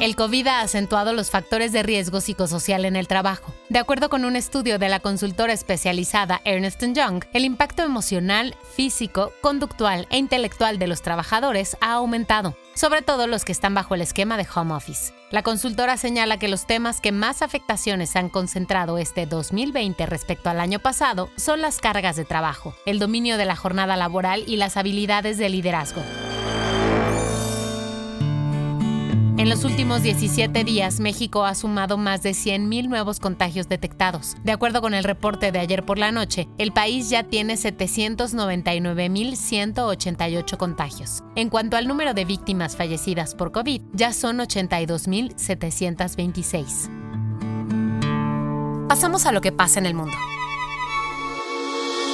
El COVID ha acentuado los factores de riesgo psicosocial en el trabajo. De acuerdo con un estudio de la consultora especializada Ernst Young, el impacto emocional, físico, conductual e intelectual de los trabajadores ha aumentado, sobre todo los que están bajo el esquema de home office. La consultora señala que los temas que más afectaciones han concentrado este 2020 respecto al año pasado son las cargas de trabajo, el dominio de la jornada laboral y las habilidades de liderazgo. En los últimos 17 días, México ha sumado más de 100.000 nuevos contagios detectados. De acuerdo con el reporte de ayer por la noche, el país ya tiene 799.188 contagios. En cuanto al número de víctimas fallecidas por COVID, ya son 82.726. Pasamos a lo que pasa en el mundo.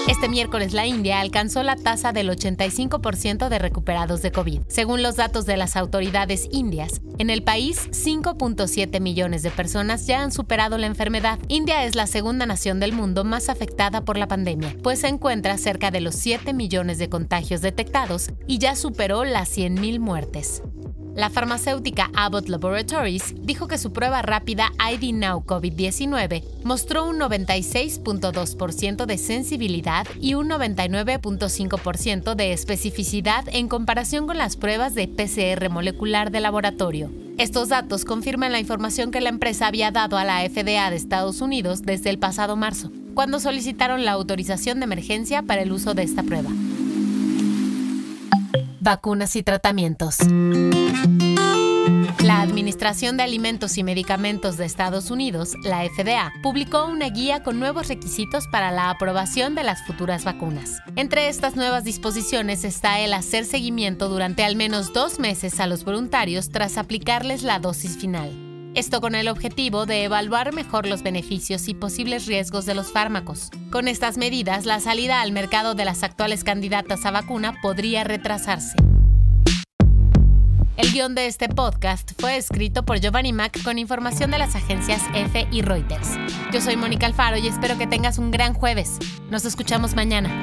Este miércoles la India alcanzó la tasa del 85% de recuperados de COVID. Según los datos de las autoridades indias, en el país 5.7 millones de personas ya han superado la enfermedad. India es la segunda nación del mundo más afectada por la pandemia, pues se encuentra cerca de los 7 millones de contagios detectados y ya superó las 100.000 muertes. La farmacéutica Abbott Laboratories dijo que su prueba rápida ID Now COVID-19 mostró un 96.2% de sensibilidad y un 99.5% de especificidad en comparación con las pruebas de PCR molecular de laboratorio. Estos datos confirman la información que la empresa había dado a la FDA de Estados Unidos desde el pasado marzo, cuando solicitaron la autorización de emergencia para el uso de esta prueba vacunas y tratamientos. La Administración de Alimentos y Medicamentos de Estados Unidos, la FDA, publicó una guía con nuevos requisitos para la aprobación de las futuras vacunas. Entre estas nuevas disposiciones está el hacer seguimiento durante al menos dos meses a los voluntarios tras aplicarles la dosis final. Esto con el objetivo de evaluar mejor los beneficios y posibles riesgos de los fármacos. Con estas medidas, la salida al mercado de las actuales candidatas a vacuna podría retrasarse. El guion de este podcast fue escrito por Giovanni Mac con información de las agencias EFE y Reuters. Yo soy Mónica Alfaro y espero que tengas un gran jueves. Nos escuchamos mañana.